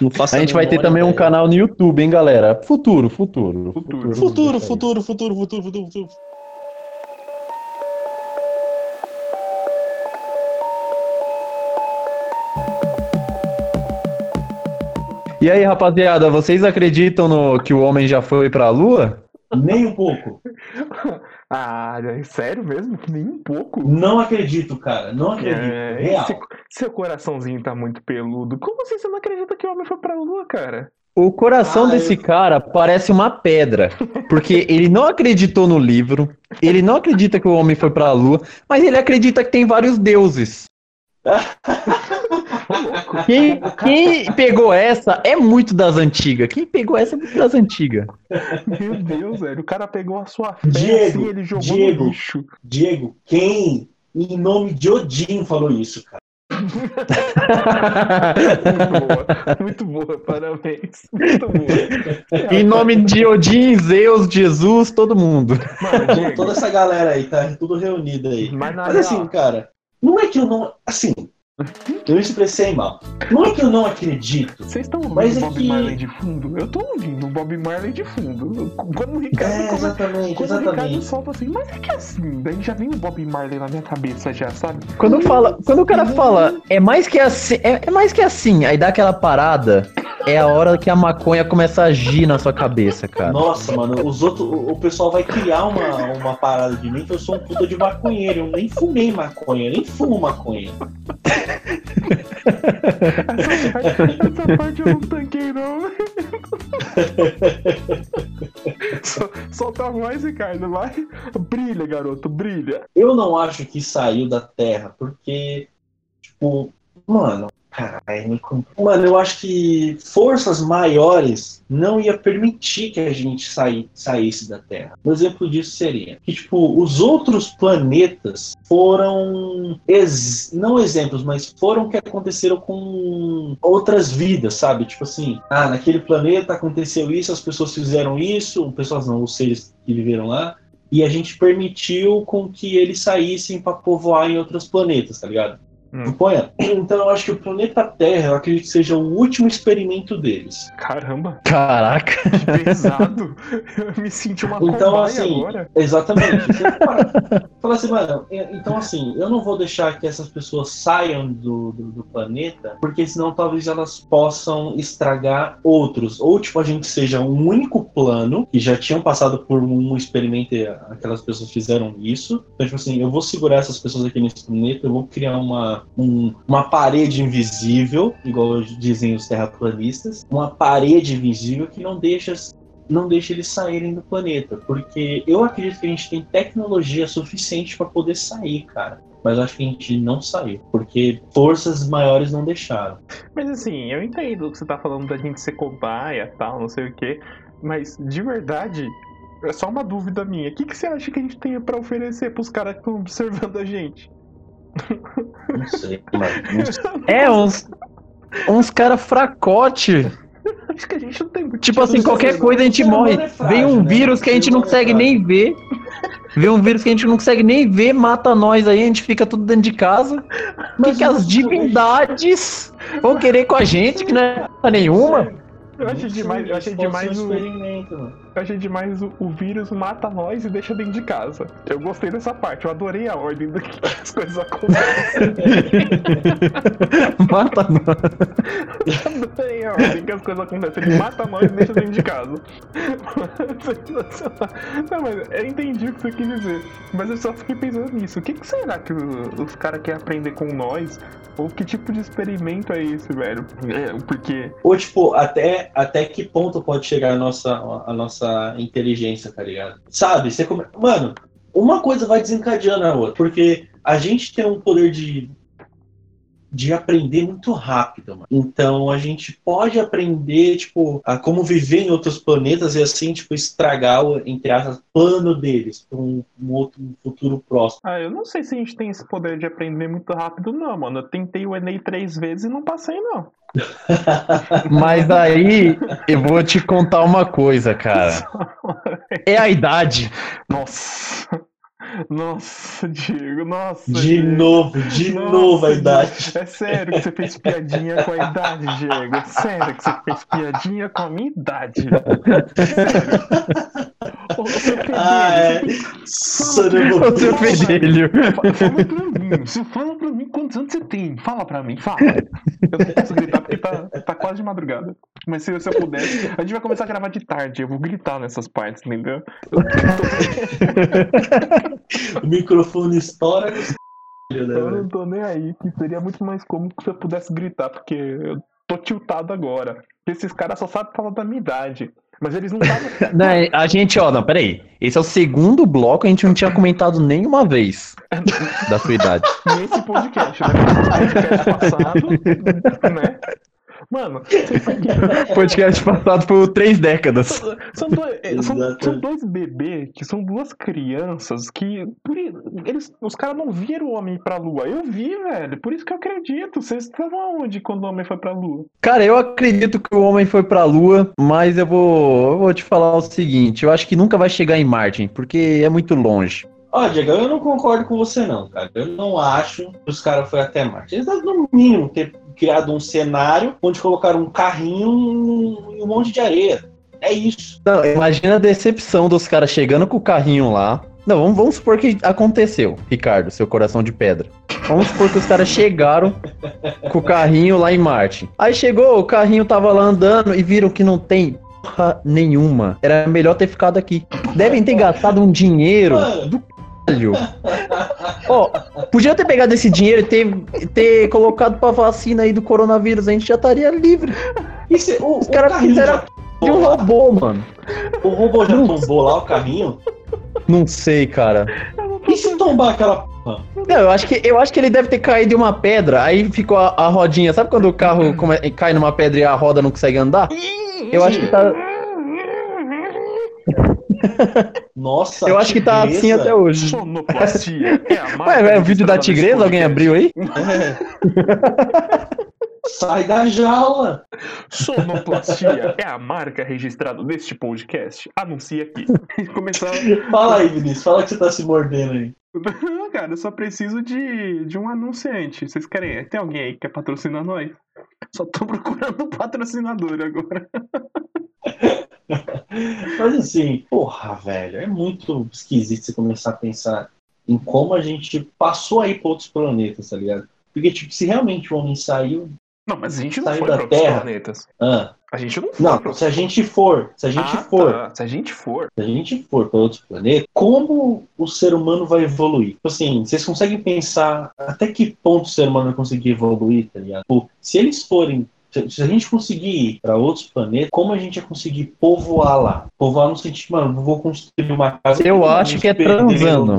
Não faço A gente vai ter também um canal no YouTube, hein, galera? Futuro, futuro. Futuro. Futuro, futuro, futuro, futuro, futuro, futuro. E aí, rapaziada, vocês acreditam no que o homem já foi pra lua? Nem um pouco. [laughs] Ah, é sério mesmo? Nem um pouco. Não acredito, cara. Não acredito. É, Real. esse- seu coraçãozinho tá muito peludo. Como assim você não acredita que o homem foi pra lua, cara? O coração Ah, desse eu- cara parece uma pedra, porque [laughs] ele não acreditou no livro, ele não acredita que o homem foi pra lua, mas ele acredita que tem vários deuses. [laughs] Quem, quem pegou essa é muito das antigas. Quem pegou essa é muito das antigas. Meu Deus, velho. O cara pegou a sua fé Diego, assim, ele jogou Diego. no lixo. Diego, quem em nome de Odin falou isso, cara? Muito boa. Muito boa, parabéns. Muito boa. em nome de Odin, Zeus, Jesus, todo mundo. Mano, Diego, Toda essa galera aí, tá tudo reunido aí. mas Mas real, assim, cara, não é que eu não. Assim, eu me expressei mal. Não é que eu não acredito. vocês estão ouvindo o é Bob que- Marley de fundo? Eu tô ouvindo o Bob Marley de fundo. Quando o Ricardo É, exatamente, Quando o Ricardo exatamente. solta assim, mas é que assim, daí já vem o Bob Marley na minha cabeça já, sabe? Quando, fala, quando o cara fala, é mais que assim, é, é mais que assim, aí dá aquela parada, é a hora que a maconha começa a agir na sua cabeça, cara. Nossa, mano, os outros, o, o pessoal vai criar uma, uma parada de mim que eu sou um puta de maconheiro. Eu nem fumei maconha, eu nem fumo maconha. Essa parte, essa parte eu não tanquei, não. Sol- Solta a voz, Ricardo, vai. Brilha, garoto, brilha. Eu não acho que saiu da Terra, porque, tipo, mano, caralho, mano, eu acho que forças maiores não ia permitir que a gente saí, saísse da Terra. Um exemplo disso seria que, tipo, os outros planetas foram, ex- não exemplos, mas foram que aconteceram com outras vidas, sabe? Tipo assim, ah, naquele planeta aconteceu isso, as pessoas fizeram isso, pessoas não, os seres que viveram lá, e a gente permitiu com que eles saíssem para povoar em outros planetas, tá ligado? Hum. Então eu acho que o planeta Terra, eu acredito que seja o último experimento deles. Caramba, Caraca. que pesado. Eu me senti uma Então, assim, agora. Exatamente. Você fala assim, mano, é- então assim, eu não vou deixar que essas pessoas saiam do, do, do planeta, porque senão talvez elas possam estragar outros. Ou tipo, a gente seja um único plano, que já tinham passado por um experimento e aquelas pessoas fizeram isso. Então, tipo assim, eu vou segurar essas pessoas aqui nesse planeta, eu vou criar uma, um- uma parede invisível, igual dizem os terraplanistas, uma parede invisível que não deixa não deixa eles saírem do planeta, porque eu acredito que a gente tem tecnologia suficiente para poder sair, cara. Mas acho que a gente não saiu, porque forças maiores não deixaram. Mas assim, eu entendo que você tá falando da gente ser cobaia tal, não sei o quê. Mas de verdade, é só uma dúvida minha. O que, que você acha que a gente tem pra oferecer pros caras que estão observando a gente? [laughs] Não sei, mano. Não sei. [laughs] É, uns, uns cara fracote. Acho que a gente não tem muito. Tipo assim, qualquer coisa a gente morre. Vem um né? vírus que a gente não humano é consegue nem ver. Vem um vírus que a gente não consegue nem ver, mata nós aí, a gente fica tudo dentro de casa. O que, Mas que as divindades vão querer com a gente, que não é nenhuma? Eu achei demais, eu achei demais o. experimento, mano. Achei demais o, o vírus mata nós e deixa dentro de casa. Eu gostei dessa parte, eu adorei a ordem do que [laughs] as coisas acontecem. [laughs] Mata nós. adorei a ordem que as coisas acontecem. Ele mata nós e deixa dentro de casa. Sensacional. [laughs] Não, mas eu entendi o que você quis dizer. Mas eu só fiquei pensando nisso. O que, que será que o- os caras querem aprender com nós? Ou que tipo de experimento é esse, velho? É, porque. Ou, tipo, até, até que ponto pode chegar a nossa, a nossa inteligência, tá ligado? Sabe? Você come... Mano, uma coisa vai desencadeando a outra. Porque a gente tem um poder de. de aprender muito rápido, mano. Então a gente pode aprender, tipo, a como viver em outros planetas e assim, tipo, estragar o, entre aspas, plano deles para um, um, outro um futuro próximo. Ah, eu não sei se a gente tem esse poder de aprender muito rápido, não, mano. Eu tentei o Enem três vezes e não passei, não. Mas aí eu vou te contar uma coisa, cara. É a idade. Nossa. Nossa, Diego, nossa. De Diego. novo, de Nossa, novo a idade. É sério que você fez piadinha com a idade, Diego. É sério que você fez piadinha com a minha idade. Sério. Ô, ô, seu Ah, é. Seu fedelho. Fa- Fala pra mim, você fala pra mim quantos anos você tem. Fala pra mim, fala. Eu não posso gritar porque tá, tá quase de madrugada. Mas se, se eu pudesse, a gente vai começar a gravar de tarde. Eu vou gritar nessas partes, entendeu? Eu [laughs] O microfone estoura né, Eu não tô nem aí, que seria muito mais cômoco se eu pudesse gritar, porque eu tô tiltado agora. Esses caras só sabem falar da minha idade. Mas eles não sabem. [laughs] Não, a gente, ó, não, peraí. Esse é o segundo bloco, a gente não tinha comentado nenhuma vez da sua idade. [laughs] nesse podcast, né? No podcast passado, né? Mano, [laughs] Podcast passado por três décadas. São dois, eh, são, são dois bebês que são duas crianças que. Por, eles, os caras não viram o homem ir pra lua. Eu vi, velho. Por isso que eu acredito. Vocês estavam aonde quando o homem foi pra lua? Cara, eu acredito que o homem foi pra lua, mas eu vou, eu vou te falar o seguinte: eu acho que nunca vai chegar em Marte, porque é muito longe. Ó, Diego, eu não concordo com você não, cara. Eu não acho que os caras foram até Marte. Eles no mínimo, ter criado um cenário onde colocaram um carrinho e um monte de areia. É isso. Não, imagina a decepção dos caras chegando com o carrinho lá. Não, vamos, vamos supor que aconteceu, Ricardo, seu coração de pedra. Vamos supor que os caras chegaram com o carrinho lá em Marte. Aí chegou, o carrinho tava lá andando e viram que não tem porra nenhuma. Era melhor ter ficado aqui. Devem ter gastado um dinheiro Mano, do Ó, podia ter pegado esse dinheiro e ter, ter colocado pra vacina aí do coronavírus, a gente já estaria livre. se- o, Os caras fizeram de um robô, mano. O robô já tombou lá o carrinho? Não sei, cara. E se tombar aquela porra? Não, eu acho que, eu acho que ele deve ter caído em uma pedra, aí ficou a, a rodinha. Sabe quando o carro [clears throat] come- cai numa pedra e a roda não consegue andar? Eu acho que tá, Nossa, eu acho que tá assim até hoje. Sonoplastia. É a Ué, é o vídeo da tigresa? Alguém abriu aí? Sai da jaula. Sonoplastia é a marca registrada deste podcast. Anuncia aqui. [laughs] Começar. Fala aí, Vinícius. Fala que você tá se mordendo aí. Não, cara, eu só preciso de, de um anunciante. Vocês querem? Tem alguém aí que quer patrocinar nós? Só tô procurando um patrocinador agora. [laughs] [laughs] Mas assim, porra, velho, é muito esquisito você começar a pensar em como a gente passou aí pra outros planetas, tá ligado? Porque, tipo, se realmente o homem saiu. Não, mas a gente não foi da pra outros Terra. planetas. Ah, A gente não não, se a gente for, se a gente Ah, for, tá. Se a gente for. se a gente for para outros planetas, como o ser humano vai evoluir? Tipo assim, vocês conseguem pensar até que ponto o ser humano vai conseguir evoluir, tá ligado? Tipo, se eles forem. Se se a gente conseguir ir para outros planetas, como a gente vai conseguir povoar lá? Povoar no sentido, mano, vou construir uma casa. Eu acho que é transando.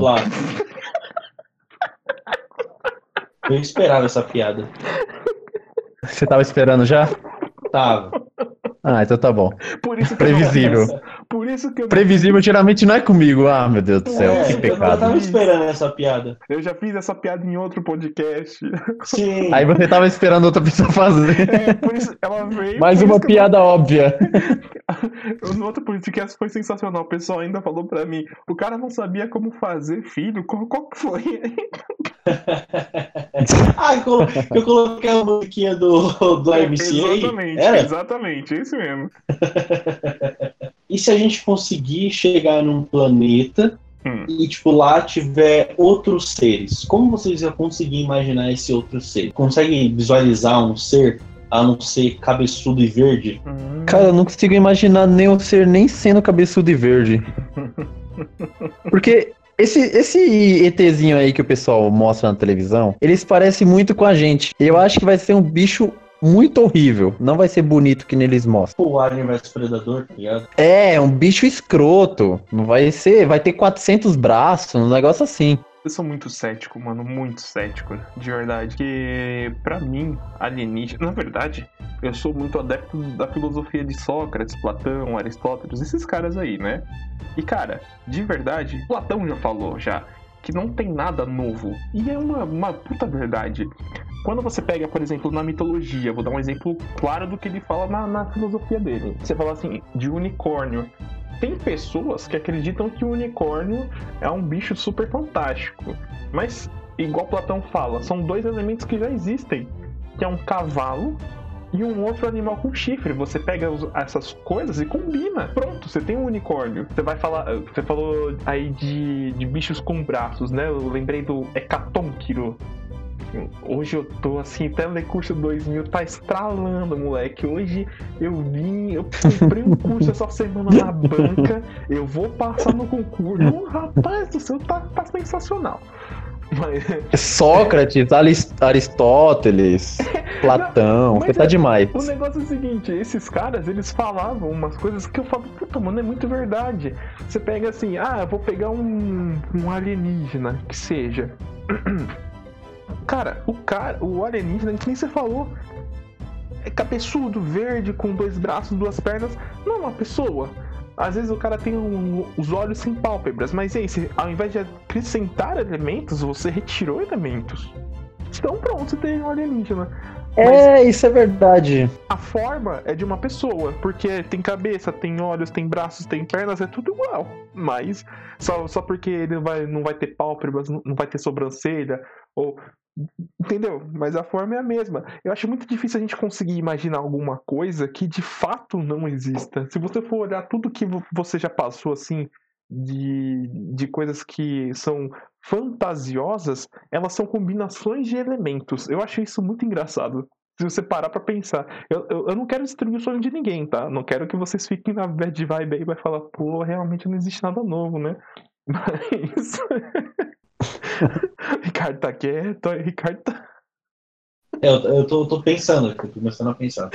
Eu esperava essa piada. Você tava esperando já? Tava. Ah, então tá bom. [laughs] Por isso que eu não- Previsível. por isso que eu, Previsível geralmente não é comigo. Ah, meu Deus do céu, É, que eu- Eu pecado. tava esperando essa piada. eu já fiz essa piada em outro podcast. Sim. Aí você tava esperando outra pessoa fazer. É, por isso ela veio. Mais uma que eu- piada óbvia. [laughs] No outro podcast foi sensacional. O pessoal ainda falou pra mim: o cara não sabia como fazer filho. Qual, qual que foi? [laughs] Ah, eu colo- eu coloquei a musiquinha do, do MCA. exatamente, Era? exatamente, é isso mesmo. [laughs] E se a gente conseguir chegar num planeta Hum. e, tipo, lá tiver outros seres? Como vocês iam conseguir imaginar esse outro ser? Consegue visualizar um ser a não ser cabeçudo e verde? Hum. Cara, eu não consigo imaginar nem o ser nem sendo cabeçudo e verde. [laughs] Porque esse, esse ETzinho aí que o pessoal mostra na televisão, eles parecem muito com a gente. Eu acho que vai ser um bicho muito horrível. Não vai ser bonito que nem eles mostram. O Alien vs Predador, tá ligado? É, um bicho escroto. Não vai ser. Vai ter 400 braços, um negócio assim. Eu sou muito cético, mano, muito cético, de verdade. Que para mim, alienígena, na verdade, eu sou muito adepto da filosofia de Sócrates, Platão, Aristóteles, esses caras aí, né? E cara, de verdade, Platão já falou já que não tem nada novo. E é uma, uma puta verdade. Quando você pega, por exemplo, na mitologia, vou dar um exemplo claro do que ele fala na, na filosofia dele. Você fala assim, de unicórnio tem pessoas que acreditam que o unicórnio é um bicho super fantástico. Mas, igual Platão fala, são dois elementos que já existem, que é um cavalo e um outro animal com chifre. Você pega essas coisas e combina. Pronto, você tem um unicórnio. Você vai falar. Você falou aí de, de bichos com braços, né? Eu lembrei do Hecatonquiro. Hoje eu tô assim, Telecurso 2000 tá estralando, moleque. Hoje eu vim, eu comprei um curso essa semana na banca, eu vou passar no concurso. rapaz do céu, tá, tá sensacional. Mas... [laughs] Sócrates, Aristóteles, [laughs] Platão, você tá é, demais. O negócio é o seguinte, esses caras, eles falavam umas coisas que eu falo, puta, mano, é muito verdade. Você pega assim, ah, eu vou pegar um, um alienígena, que seja. [clears throat] Cara, o cara, o alienígena, que nem você falou, é cabeçudo, verde, com dois braços, duas pernas, não é uma pessoa. Às vezes o cara tem um, os olhos sem pálpebras, mas e aí, se, ao invés de acrescentar elementos, você retirou elementos. Então pronto, você tem um alienígena. É, mas isso é verdade. A forma é de uma pessoa, porque tem cabeça, tem olhos, tem braços, tem pernas, é tudo igual. Mas só, só porque ele vai, não vai ter pálpebras, não vai ter sobrancelha, ou Entendeu? Mas a forma é a mesma. Eu acho muito difícil a gente conseguir imaginar alguma coisa que de fato não exista. Se você for olhar tudo que você já passou assim de, de coisas que são fantasiosas, elas são combinações de elementos. Eu acho isso muito engraçado. Se você parar pra pensar. Eu, eu, eu não quero destruir o sonho de ninguém, tá? Não quero que vocês fiquem na bad vibe aí e vai falar, pô, realmente não existe nada novo, né? [laughs] Mas. [laughs] Ricardo tá quieto, Ricardo tá. É, eu, eu tô, tô pensando, tô começando a pensar.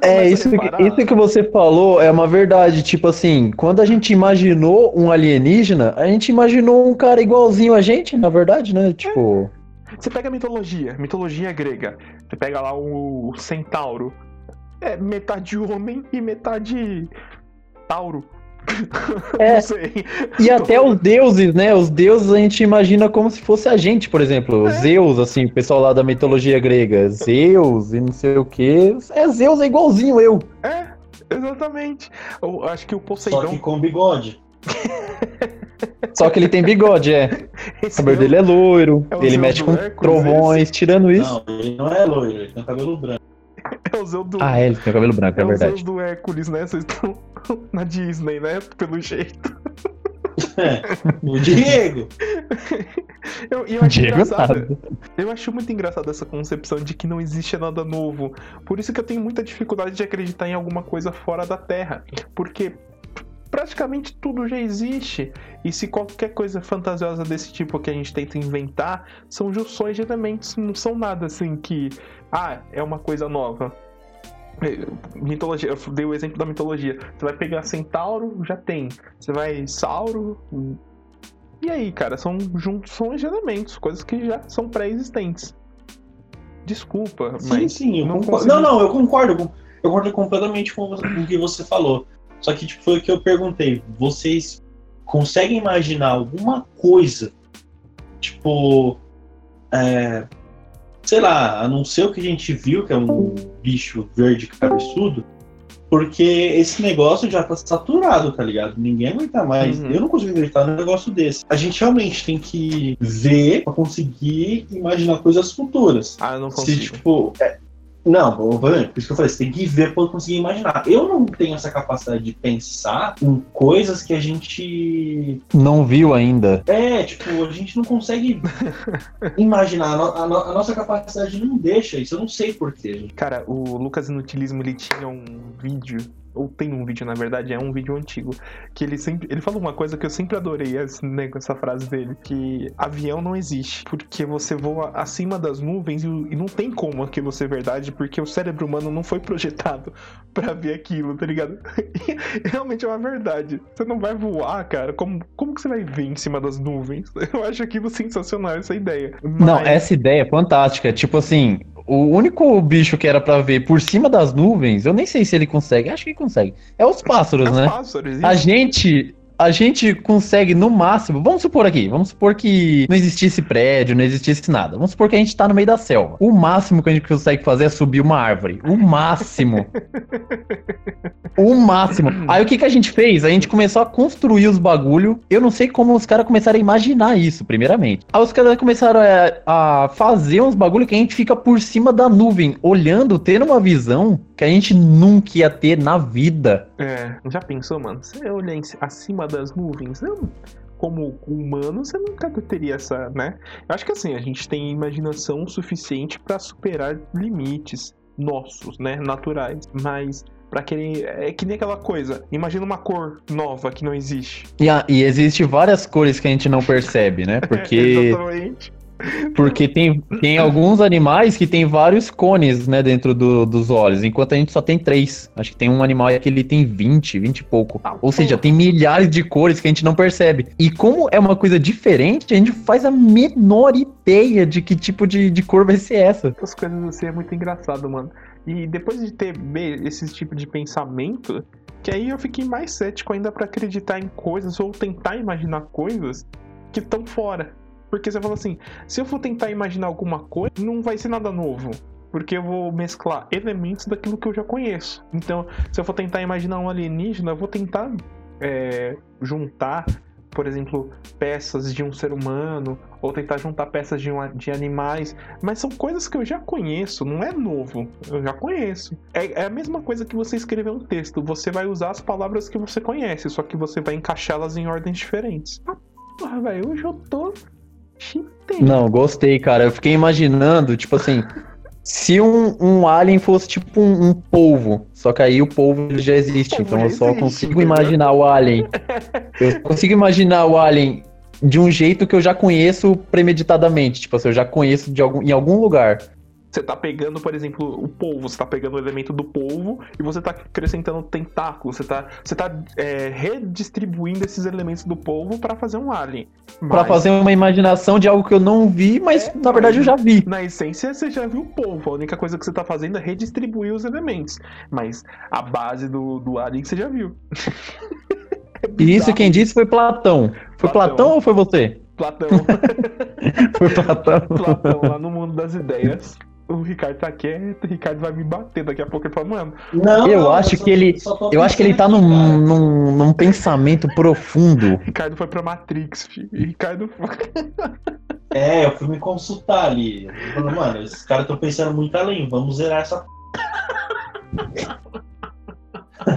é, isso, reparar... que, isso que você falou é uma verdade. Tipo assim, quando a gente imaginou um alienígena, a gente imaginou um cara igualzinho a gente, na verdade, né? Tipo. É. Você pega a mitologia, mitologia grega. Você pega lá o centauro. É metade homem e metade tauro. É. E até os deuses, né? Os deuses a gente imagina como se fosse a gente, por exemplo. É. Zeus, assim, o pessoal lá da mitologia grega. Zeus e não sei o que. É, Zeus é igualzinho eu. É, exatamente. Eu acho que o Poseidon. Só que com bigode. [laughs] Só que ele tem bigode, é. Esse o cabelo dele é loiro, é ele mexe com Hércules, trovões, esse? tirando isso. Não, ele não é loiro, ele tem cabelo branco. [laughs] É o Zeus do. Ah, é, ele tem cabelo branco, é, é verdade. É o Zeus do Hércules, né? Vocês estão [laughs] na Disney, né? Pelo jeito. É, [laughs] o Diego! eu, eu, acho Diego engraçado, eu acho muito engraçado essa concepção de que não existe nada novo. Por isso que eu tenho muita dificuldade de acreditar em alguma coisa fora da Terra. Porque praticamente tudo já existe. E se qualquer coisa fantasiosa desse tipo que a gente tenta inventar são junções de elementos, não são nada assim que. Ah, é uma coisa nova. É, mitologia, eu dei o exemplo da mitologia. Você vai pegar centauro, já tem. Você vai sauro. E aí, cara, são junções de elementos, coisas que já são pré-existentes. Desculpa, sim, mas. Sim, eu não, concordo. não, não, eu concordo. Eu concordo completamente com, com o que você falou. Só que tipo, foi o que eu perguntei. Vocês conseguem imaginar alguma coisa, tipo, é, sei lá, a não ser o que a gente viu, que é um bicho verde cabeçudo, porque esse negócio já tá saturado, tá ligado? Ninguém aguenta mais. Uhum. Eu não consigo acreditar num negócio desse. A gente realmente tem que ver pra conseguir imaginar coisas futuras. Ah, eu não consigo. Se, tipo, é, não, por isso que eu falei, você tem que ver para conseguir imaginar. Eu não tenho essa capacidade de pensar em coisas que a gente. Não viu ainda. É, tipo, a gente não consegue [laughs] imaginar. A, a, a, nossa capacidade não deixa isso, eu não sei porquê. Cara, o Lucas Inutilismo ele tinha um vídeo ou tem um vídeo, na verdade, é um vídeo antigo, que ele sempre. Ele fala uma coisa que eu sempre adorei né, com essa frase dele: que avião não existe. Porque você voa acima das nuvens e, e não tem como aquilo ser verdade, porque o cérebro humano não foi projetado [laughs] para ver aquilo, tá ligado? [laughs] E, realmente é uma verdade. Você não vai voar, cara. Como, como que você vai ver em cima das nuvens? [laughs] Eu acho aquilo sensacional, essa ideia. Mas... Não, essa ideia é fantástica. Tipo assim, o único bicho que era para ver por cima das nuvens, eu nem sei se ele consegue, acho que consegue. É os pássaros, é né? Os pássaros, a gente a gente consegue no máximo, vamos supor aqui, vamos supor que não existisse prédio, não existisse nada. Vamos supor que a gente tá no meio da selva. O máximo que a gente consegue fazer é subir uma árvore. O máximo. o máximo. Aí o que, que a gente fez? A gente começou a construir os bagulho. Eu não sei como os caras começaram a imaginar isso, primeiramente. Aí os caras começaram a, a fazer uns bagulho que a gente fica por cima da nuvem, olhando, tendo uma visão que a gente nunca ia ter na vida. É, já pensou, mano? Você olha acima das nuvens, não como humano, você nunca teria essa, né? Eu acho que assim, a gente tem imaginação suficiente para superar limites nossos, né, naturais, mas para querer é que nem aquela coisa. Imagina uma cor nova que não existe. E, e existe várias cores que a gente não percebe, né? [laughs] Porque. Porque tem, tem alguns animais que tem vários cones, né, dentro do, dos olhos, enquanto a gente só tem três. Acho que tem um animal que ele tem 20, 20 e pouco. Ah, Ou seja, tem milhares de cores que a gente não percebe. E como é uma coisa diferente, a gente faz a menor ideia de que tipo de, de cor vai ser essa. Essas coisas assim é muito engraçado, mano. E depois de ter esse tipo de pensamento, que aí eu fiquei mais cético ainda para acreditar em coisas ou tentar imaginar coisas que estão fora. Porque você fala assim, se eu for tentar imaginar alguma coisa, não vai ser nada novo. Porque eu vou mesclar elementos daquilo que eu já conheço. Então, se eu for tentar imaginar um alienígena, eu vou tentar é, juntar, por exemplo, peças de um ser humano, ou tentar juntar peças de, um, de animais. Mas são coisas que eu já conheço, não é novo. Eu já conheço. É, é a mesma coisa que você escrever um texto. Você vai usar as palavras que você conhece, só que você vai encaixá-las em ordens diferentes. Ah, porra, velho, hoje eu tô não, gostei, cara. Eu fiquei imaginando, tipo assim, se um, um alien fosse tipo um, um polvo, só que aí o polvo já existe, então eu só consigo imaginar o alien. Eu consigo imaginar o alien de um jeito que eu já conheço premeditadamente, tipo assim, eu já conheço de algum, em algum lugar. Você tá pegando, por exemplo, o polvo, você tá pegando o elemento do polvo e você tá acrescentando tentáculo, você tá, você tá é, redistribuindo esses elementos do polvo para fazer um alien. Mas... Pra fazer uma imaginação de algo que eu não vi, mas é, na verdade eu já vi. Na essência, você já viu o polvo. A única coisa que você tá fazendo é redistribuir os elementos. Mas a base do, do alien você já viu. [laughs] é e isso quem disse foi Platão. Foi Platão, Platão ou foi você? Platão. [laughs] [laughs] foi Platão. Platão, lá no mundo das ideias o Ricardo tá quieto, o Ricardo vai me bater daqui a pouco. Ele fala, mano. Não, eu não, acho eu que ele. Eu acho que ele tá num, num, num, pensamento profundo. [laughs] Ricardo foi pra Matrix, filho. Ricardo foi. [laughs] É, eu fui me consultar ali. Falando, mano, esses caras estão pensando muito além. Vamos zerar essa. [laughs]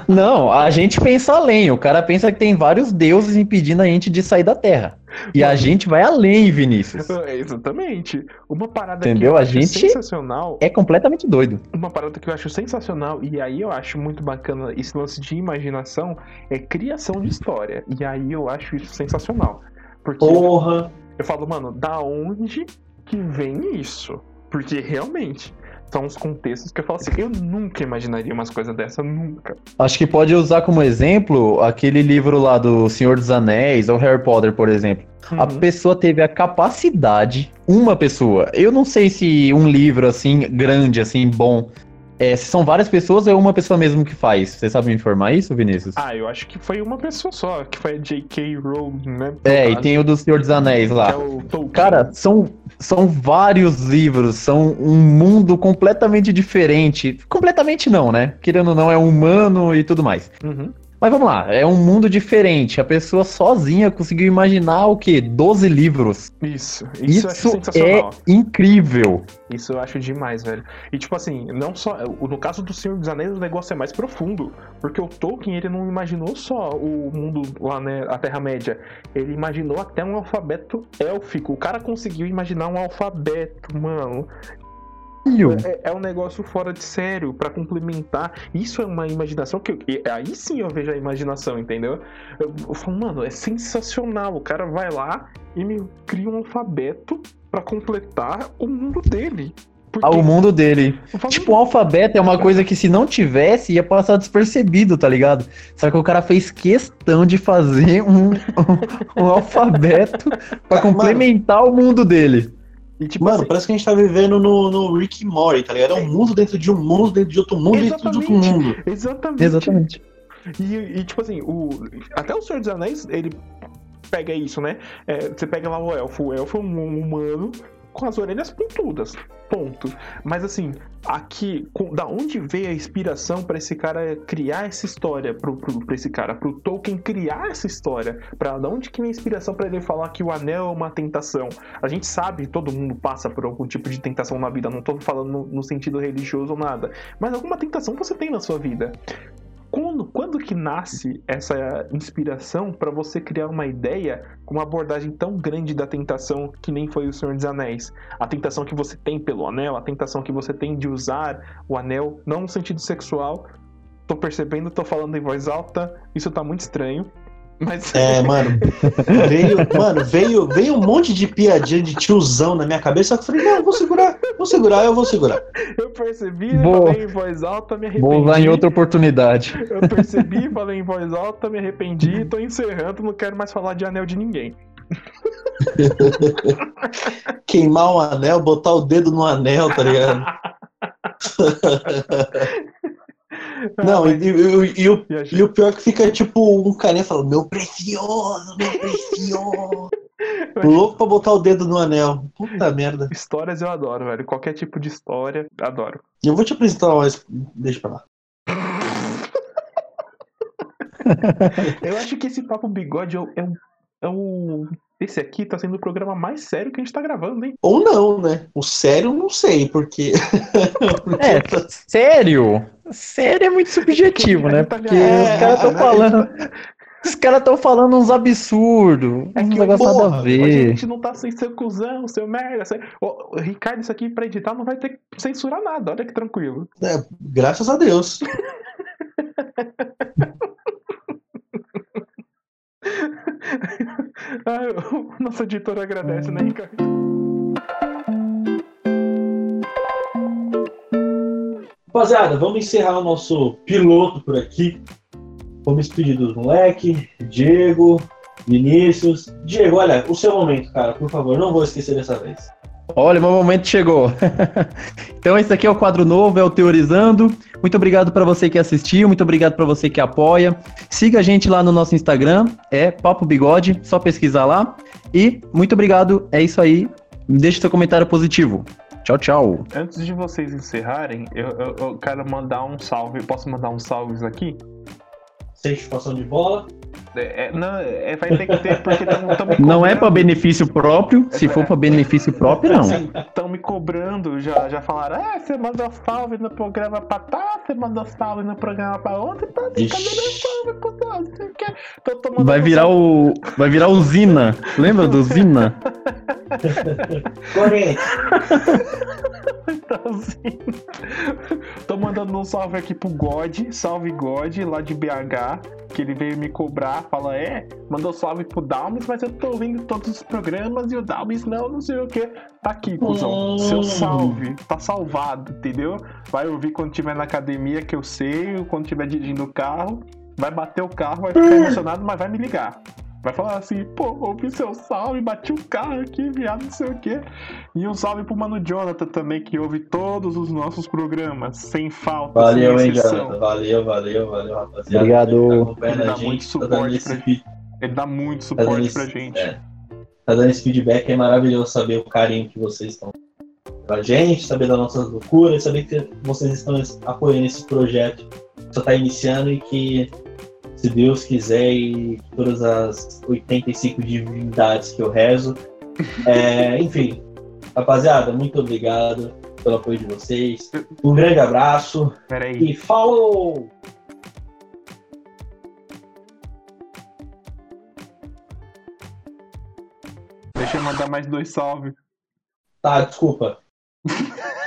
Não, a gente pensa além. O cara pensa que tem vários deuses impedindo a gente de sair da Terra. E a gente vai além, Vinícius. É, exatamente. Uma parada Entendeu? que eu a gente sensacional. É completamente doido. Uma parada que eu acho sensacional, e aí eu acho muito bacana esse lance de imaginação, é criação de história. E aí eu acho isso sensacional. Porque Porra! Eu falo, mano, da onde que vem isso? Porque realmente são os contextos que eu falo assim, eu nunca imaginaria umas coisas dessa, nunca. Acho que pode usar como exemplo aquele livro lá do Senhor dos Anéis ou Harry Potter, por exemplo. Uhum. A pessoa teve a capacidade, uma pessoa, eu não sei se um livro assim, grande, assim, bom, é, se são várias pessoas ou é uma pessoa mesmo que faz? Você sabe me informar isso, Vinícius? Ah, eu acho que foi uma pessoa só, que foi a J.K. Rowling, né? É, e tem o do Senhor dos Anéis lá. É Cara, são, são vários livros, são um mundo completamente diferente. Completamente não, né? Querendo ou não, é humano e tudo mais. Uhum. Mas vamos lá, é um mundo diferente. A pessoa sozinha conseguiu imaginar o quê? 12 livros. Isso. Isso, isso é incrível. Isso eu acho demais, velho. E tipo assim, não só. No caso do Senhor dos Anéis, o negócio é mais profundo. Porque o Tolkien, ele não imaginou só o mundo lá, né? A Terra-média. Ele imaginou até um alfabeto élfico. O cara conseguiu imaginar um alfabeto, mano. É, é um negócio fora de sério, pra complementar. Isso é uma imaginação que. eu- aí sim eu vejo a imaginação, entendeu? Eu, eu falo, mano, é sensacional. O cara vai lá e me cria um alfabeto pra completar o mundo dele. Porque, Ao mundo dele. Tipo, o alfabeto é uma coisa que se não tivesse, ia passar despercebido, tá ligado? Só que o cara fez questão de fazer um, [laughs] um, alfabeto pra Mano. complementar o mundo dele. E, tipo, Mano, assim, parece que a gente tá vivendo no, no Rick and Morty, tá ligado? É um mundo dentro de um mundo, dentro de outro mundo, dentro de outro Exatamente. mundo. exatamente. Exatamente. E, e, tipo assim, o, até o Senhor dos Anéis, ele pega isso, né? É, você pega lá o elfo. O elfo é um humano com as orelhas pontudas. Ponto. Mas assim, aqui, com- da onde veio a inspiração pra esse cara criar essa história pra esse cara, pro Tolkien criar essa história? Pra, da onde que vem a inspiração pra ele falar que o anel é uma tentação? A gente sabe, todo mundo passa por algum tipo de tentação na vida, não tô falando no, no sentido religioso ou nada, mas alguma tentação você tem na sua vida. Quando, quando que nasce essa inspiração para você criar uma ideia com uma abordagem tão grande da tentação que nem foi o Senhor dos Anéis? A tentação que você tem pelo anel, a tentação que você tem de usar o anel, não no sentido sexual. Tô percebendo, tô falando em voz alta, isso tá muito estranho. Mas É, mano, veio, mano, veio, veio um monte de piadinha de tiozão na minha cabeça, só que eu falei, não, eu vou segurar, vou segurar, eu vou segurar. eu percebi, Vou- falei em voz alta, me arrependi. Vou usar em outra oportunidade. Eu percebi, falei em voz alta, me arrependi, tô encerrando, não quero mais falar de anel de ninguém. [laughs] Queimar o anel, botar o dedo no anel, tá ligado? [laughs] Não, e, e- e o, E e pior é que fica tipo um carinha falando, meu precioso, meu precioso. [laughs] Louco pra botar o dedo no anel. Puta merda. Histórias eu adoro, velho. Qualquer tipo de história, adoro. Eu vou te apresentar mais. Deixa pra lá. [laughs] Eu acho que esse papo bigode é o. É o, é esse aqui tá sendo o programa mais sério que a gente tá gravando, hein? Ou não, né? O sério, não sei, porque. porque [laughs] É, sério? Sério é muito subjetivo, né? Porque É, os caras estão é, falando. Os caras estão falando uns absurdos. É uns que, negócios nada porra, a A ver. gente não tá sem ser cuzão, seu merda. Seu... Ô, Ricardo, isso aqui pra editar não vai ter que censurar nada, olha que tranquilo. É, graças a Deus. [laughs] [laughs] Ah, nosso editor agradece, né, Ricardo? Rapaziada, vamos encerrar o nosso piloto por aqui. Vamos despedir dos moleque, Diego, Vinícius. Diego, olha, o seu momento, cara, por favor, não vou esquecer dessa vez. Olha, meu momento chegou. [laughs] então esse aqui é o quadro novo, é o Teorizando. Muito obrigado para você que assistiu, muito obrigado para você que apoia. Siga a gente lá no nosso Instagram, é Papo Bigode, só pesquisar lá. E muito obrigado, é isso aí. Deixe seu comentário positivo. Tchau, tchau. Antes de vocês encerrarem, eu, eu- eu quero mandar um salve. Posso mandar uns salves aqui? Sem chupação de bola. É, é, não, é, vai ter que ter, porque estão me Não é para benefício próprio, se for para benefício próprio, não. Estão me cobrando, já, já falaram, ah, você mandou salve no programa pra tá, você mandou salve no programa pra ontem, tá, você meu Ixi. salve? Não sei o tomando Vai virar o. Vai virar o Zina. Lembra do Zina? [laughs] [laughs] Corrente. Assim. Tô mandando um salve aqui pro God, salve God, lá de BH, que ele veio me cobrar, fala, é, mandou salve pro Dalmes, mas eu tô ouvindo todos os programas e o Dalmes não, não sei o que. Tá aqui, cuzão, Hum. seu salve, tá salvado, entendeu? Vai ouvir quando tiver na academia, que eu sei, quando tiver dirigindo o carro, vai bater o carro, vai ficar emocionado, mas vai me ligar. Vai falar assim, pô, ouvi seu salve, bati o carro aqui, viado, não sei o quê. E um salve pro Mano Jonathan também, que ouve todos os nossos programas, sem falta, Valeu, sem hein. Jonathan. Valeu, valeu, valeu, rapaziada. Obrigado. Tá Ele a dá gente, muito tá suporte pra feed- Ele dá muito tá suporte pra gente. é, tá dando esse feedback, é maravilhoso saber o carinho que vocês estão pra gente, saber das nossas loucuras, saber que vocês estão apoiando esse projeto que só tá iniciando e que, se Deus quiser, e todas as 85 divindades que eu rezo. é, [laughs] enfim, rapaziada, muito obrigado pelo apoio de vocês. Um grande abraço Pera aí. e falou! Deixa eu mandar mais dois salve. Tá, desculpa. [laughs]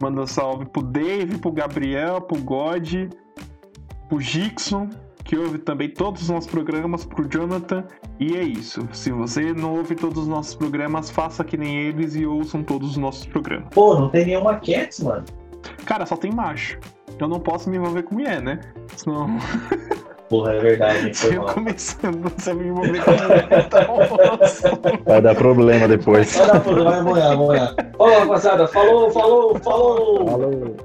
Manda um salve pro Dave, pro Gabriel, pro God, pro Gixon, que ouve também todos os nossos programas, pro Jonathan. E é isso. Se você não ouve todos os nossos programas, faça que nem eles e ouçam todos os nossos programas. Pô, não tem nenhuma Cats, mano. Cara, só tem macho. Eu não posso me envolver com mulher, né? Senão. Porra, é verdade. Se [laughs] eu mal. começando a me envolver com mulher, [laughs] então, nossa. Vai dar problema depois. Vai dar problema, vai amanhã, amanhã. Ô, rapaziada, falou, falou, falou! Falou.